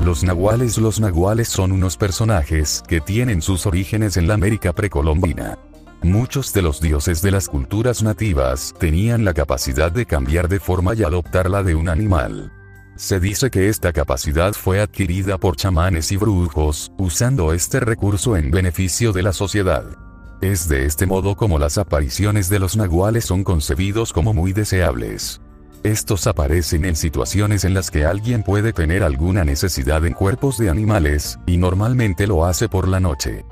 Los nahuales Los nahuales son unos personajes que tienen sus orígenes en la América precolombina. Muchos de los dioses de las culturas nativas tenían la capacidad de cambiar de forma y adoptar la de un animal. Se dice que esta capacidad fue adquirida por chamanes y brujos, usando este recurso en beneficio de la sociedad. Es de este modo como las apariciones de los nahuales son concebidos como muy deseables. Estos aparecen en situaciones en las que alguien puede tener alguna necesidad en cuerpos de animales, y normalmente lo hace por la noche.